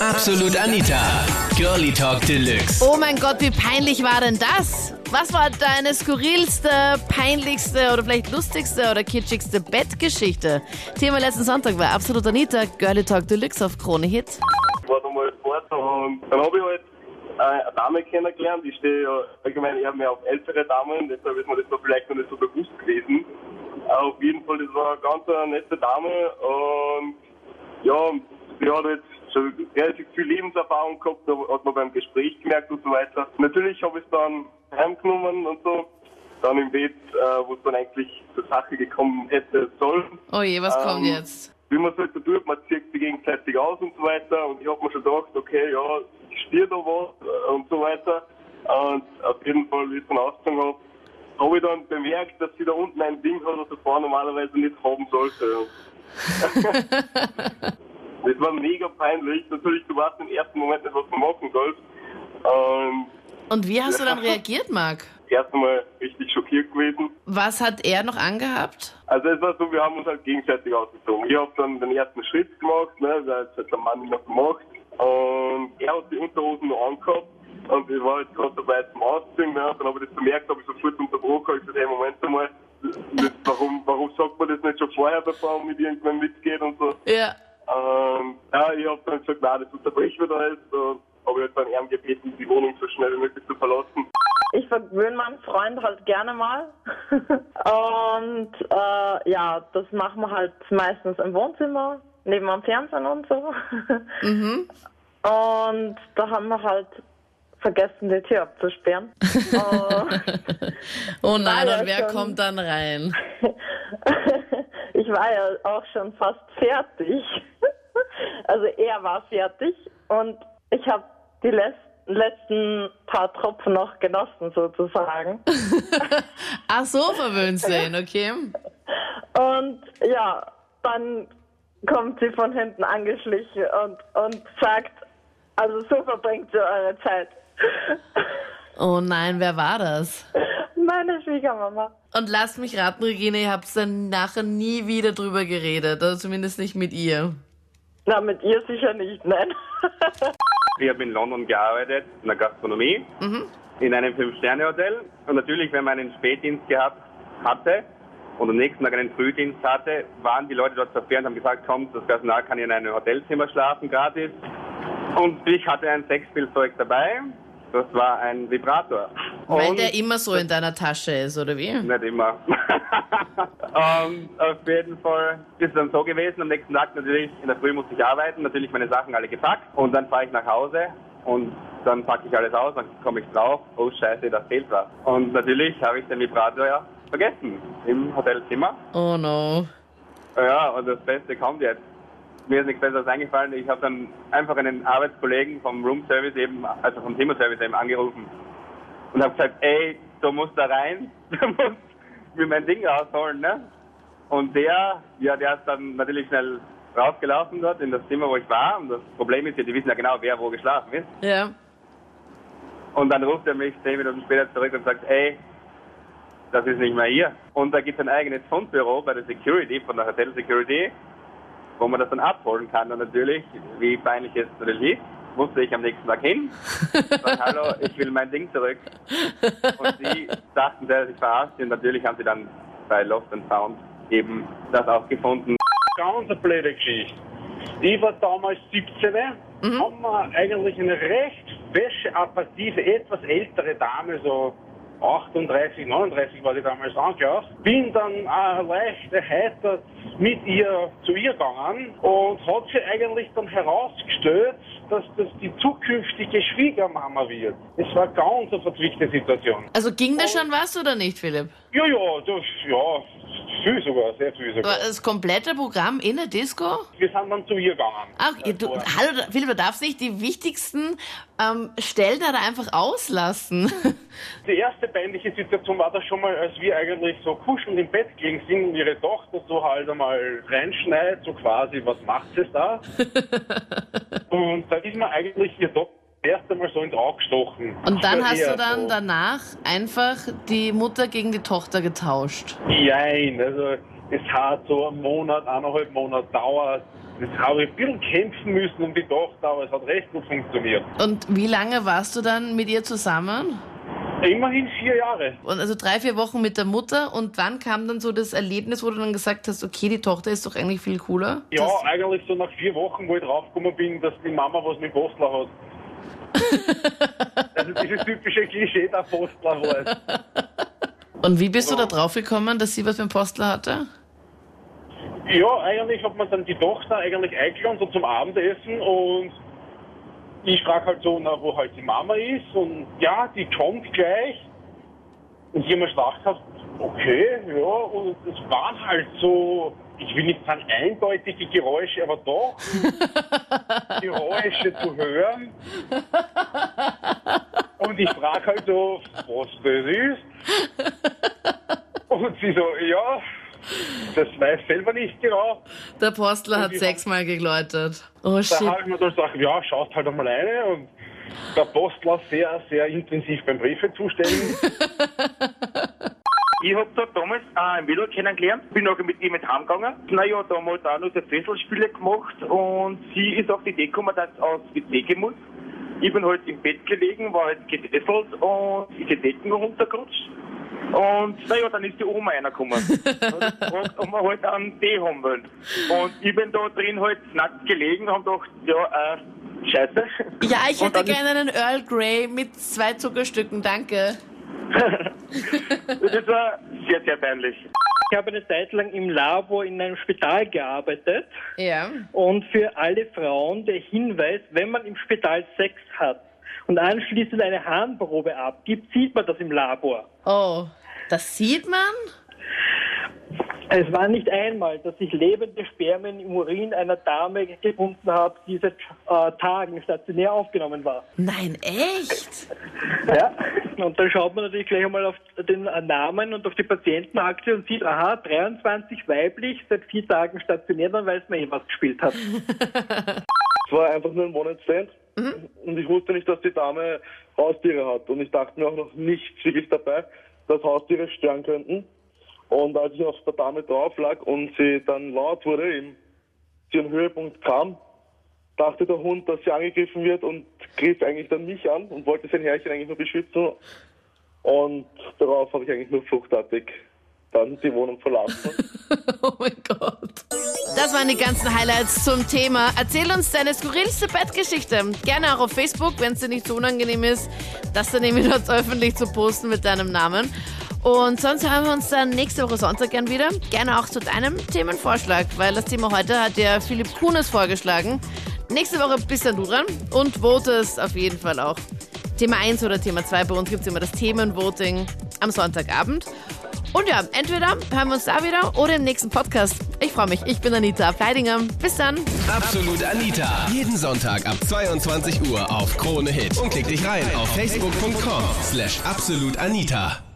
Absolut Anita. Girlie Talk Deluxe. Oh mein Gott, wie peinlich war denn das? Was war deine skurrilste, peinlichste oder vielleicht lustigste oder kitschigste Bettgeschichte? Thema letzten Sonntag war Absolut Anita, Girlie Talk Deluxe auf Krone Hit. Ich war da mal Sport und dann habe ich halt äh, eine Dame kennengelernt. Ich stehe ja allgemein eher mehr auf ältere Damen, deshalb ist mir das da vielleicht noch nicht so bewusst gewesen. Auf jeden Fall, das war eine ganz nette Dame und ja, sie hat jetzt schon relativ viel Lebenserfahrung gehabt, da hat man beim Gespräch gemerkt und so weiter. Natürlich habe ich es dann heimgenommen und so. Dann im Bett, äh, wo es dann eigentlich zur Sache gekommen hätte sollen. Oh je, was kommt Ähm, jetzt? Wie man es halt so tut, man zieht sich gegenseitig aus und so weiter. Und ich habe mir schon gedacht, okay, ja, ich stehe da was äh, und so weiter. Und auf jeden Fall, wie ich es dann ausgezogen habe, habe ich dann bemerkt, dass sie da unten ein Ding hat, das der Frau normalerweise nicht haben sollte. das war mega peinlich. Natürlich, du weißt im ersten Moment nicht, was du machen sollst. Und Und wie hast du dann reagiert, Marc? erst einmal richtig schockiert gewesen. Was hat er noch angehabt? Also es war so, wir haben uns halt gegenseitig ausgezogen. Ich habe dann den ersten Schritt gemacht, ne, das hat der Mann noch gemacht. Und er hat die Unterhosen noch angehabt. Und ich war jetzt gerade dabei zum Ausziehen, ne, dann habe ich das bemerkt, habe ich sofort unterbrochen, ich gesagt, hey, Moment einmal, warum, warum sagt man das nicht schon vorher, bevor man mit irgendwann mitgeht und so. Ja. Und ja, ich habe dann gesagt, nein, das unterbrechen wir da jetzt. Und habe ich halt dann eher gebeten, die Wohnung so schnell wie möglich zu verlassen. Ich verwöhne meinen Freund halt gerne mal. und äh, ja, das machen wir halt meistens im Wohnzimmer, neben am Fernsehen und so. Und da haben wir halt vergessen, die Tür abzusperren. Und Oh nein, und wer schon- kommt dann rein? Ich war ja auch schon fast fertig. Also er war fertig und ich habe die letzten paar Tropfen noch genossen sozusagen. Ach so, verwöhnt ihn, okay. Und ja, dann kommt sie von hinten angeschlichen und, und sagt, also so verbringt ihr eure Zeit. Oh nein, wer war das? Meine Schwiegermama. Und lasst mich raten, Regine, ihr habt dann nachher nie wieder drüber geredet, oder zumindest nicht mit ihr. Na, mit ihr sicher nicht, nein. Ich habe in London gearbeitet, in der Gastronomie, in einem Fünf-Sterne-Hotel. Und natürlich, wenn man einen Spätdienst gehabt hatte und am nächsten Tag einen Frühdienst hatte, waren die Leute dort verfehlt und haben gesagt, kommt, das Personal kann in einem Hotelzimmer schlafen, gratis. Und ich hatte ein Sexspielzeug dabei. Das war ein Vibrator. Weil der immer so in deiner Tasche ist, oder wie? nicht immer. und auf jeden Fall ist es dann so gewesen, am nächsten Tag natürlich, in der Früh musste ich arbeiten, natürlich meine Sachen alle gepackt und dann fahre ich nach Hause und dann packe ich alles aus, dann komme ich drauf, oh scheiße, da fehlt was. Und natürlich habe ich den Vibrator ja vergessen im Hotelzimmer. Oh no. Ja, und das Beste kommt jetzt. Mir ist nichts Besseres eingefallen. Ich habe dann einfach einen Arbeitskollegen vom Room Service eben, also vom Zimmerservice eben angerufen und habe gesagt, ey, du musst da rein, du musst mir mein Ding rausholen, ne? Und der, ja, der ist dann natürlich schnell rausgelaufen dort in das Zimmer, wo ich war. Und das Problem ist ja, die wissen ja genau, wer wo geschlafen ist. Ja. Und dann ruft er mich zehn Minuten später zurück und sagt, ey, das ist nicht mehr hier. Und da gibt es ein eigenes Fundbüro bei der Security, von der Hotel Security, wo man das dann abholen kann. Und natürlich, wie peinlich es natürlich ist, musste ich am nächsten Tag hin. Sagen, hallo, ich will mein Ding zurück. Und sie dachten sehr, dass ich verarscht bin. Und natürlich haben sie dann bei Lost and Found eben das auch gefunden. ganz eine blöde Geschichte. Ich war damals 17, haben wir eigentlich eine recht fesche, apathive, etwas ältere Dame, so 38, 39 war die damals angeschaut. Bin dann äh, leicht erheitert mit ihr zu ihr gegangen und hat sie eigentlich dann herausgestellt, dass das die zukünftige Schwiegermama wird. Es war ganz eine verzwickte Situation. Also ging da schon was oder nicht, Philipp? Ja, ja, das, ja, viel sogar, sehr viel sogar. War das komplette Programm in der Disco? Wir sind dann zu ihr gegangen. Ach, du, hallo, Philipp, du darfst nicht die wichtigsten ähm, Stellen da einfach auslassen. Die erste peinliche Situation war da schon mal, als wir eigentlich so kuschelnd im Bett gelegen sind und ihre Tochter so halt einmal reinschneit, so quasi, was macht sie da? und da ist mir eigentlich ihr Tochter erst einmal so ins Auge gestochen. Und dann hast du dann so. danach einfach die Mutter gegen die Tochter getauscht. Nein, also es hat so einen Monat, eineinhalb Monate dauert, Das habe ich ein bisschen kämpfen müssen um die Tochter, aber es hat recht gut funktioniert. Und wie lange warst du dann mit ihr zusammen? Immerhin vier Jahre. Und also drei, vier Wochen mit der Mutter. Und wann kam dann so das Erlebnis, wo du dann gesagt hast, okay, die Tochter ist doch eigentlich viel cooler? Ja, eigentlich so nach vier Wochen, wo ich draufgekommen bin, dass die Mama was mit Postler hat. also dieses typische Klischee der Postler halt. und wie bist du da drauf gekommen, dass sie was mit dem Postler hatte? Ja, eigentlich hat man dann die Tochter eigentlich eingeladen, so zum Abendessen und ich frage halt so, na, wo halt die Mama ist und ja, die kommt gleich. Und ich habe mir gedacht, hab, okay, ja, und es waren halt so, ich will nicht sagen eindeutige Geräusche, aber doch Geräusche zu hören. Und ich frage halt so, was das ist. Und sie so, ja, das weiß selber nicht genau. Der Postler hat sechsmal geläutet. Oh Da shit. habe ich mir dann gesagt, ja, schaust halt einmal rein und der Postler sehr, sehr intensiv beim Briefe zustellen. Ich hab da damals äh, ein Mädel kennengelernt, bin nachher mit ihr mit heimgegangen. Naja, da haben wir da noch so Fesselspiele gemacht und sie ist auf die Idee gekommen, dass sie aufs WC gehen muss. Ich bin halt im Bett gelegen, war halt gedesselt und ist die Decken runtergerutscht. Und naja, dann ist die Oma reingekommen. und ob wir halt einen Tee haben wollen. Und ich bin da drin halt nackt gelegen und hab gedacht, ja, äh, scheiße. Ja, ich hätte gerne einen Earl Grey mit zwei Zuckerstücken, danke. Das war sehr, sehr peinlich. Ich habe eine Zeit lang im Labor in einem Spital gearbeitet Ja. und für alle Frauen der Hinweis, wenn man im Spital Sex hat und anschließend eine Harnprobe abgibt, sieht man das im Labor. Oh, das sieht man? Es war nicht einmal, dass ich lebende Spermien im Urin einer Dame gefunden habe, die seit äh, Tagen stationär aufgenommen war. Nein, echt? Ja. Und dann schaut man natürlich gleich einmal auf den Namen und auf die Patientenakte und sieht, aha, 23 weiblich, seit vier Tagen stationär, dann weiß man eh, was gespielt hat. Es war einfach nur ein One-Night-Stand. Und ich wusste nicht, dass die Dame Haustiere hat. Und ich dachte mir auch noch nichts wirklich dabei, dass Haustiere stören könnten. Und als ich auf der Dame drauf lag und sie dann laut wurde, eben zu ihrem Höhepunkt kam, dachte der Hund, dass sie angegriffen wird und griff eigentlich dann mich an und wollte sein Herrchen eigentlich nur beschützen. Und darauf habe ich eigentlich nur fluchtartig dann die Wohnung verlassen. Oh mein Gott. Das waren die ganzen Highlights zum Thema. Erzähl uns deine skurrilste Bettgeschichte. Gerne auch auf Facebook, wenn es dir nicht so unangenehm ist, das dann irgendwie dort öffentlich zu posten mit deinem Namen. Und sonst hören wir uns dann nächste Woche Sonntag gern wieder. Gerne auch zu deinem Themenvorschlag, weil das Thema heute hat ja Philipp Kuhnes vorgeschlagen. Nächste Woche bist dann du dran und votest auf jeden Fall auch. Thema 1 oder Thema 2. Bei uns gibt es immer das Themenvoting am Sonntagabend. Und ja, entweder hören wir uns da wieder oder im nächsten Podcast. Ich freue mich. Ich bin Anita Pleidinger. Bis dann. Absolut Anita. Jeden Sonntag ab 22 Uhr auf Krone Hit. Und klick dich rein auf facebook.com slash absolutanita.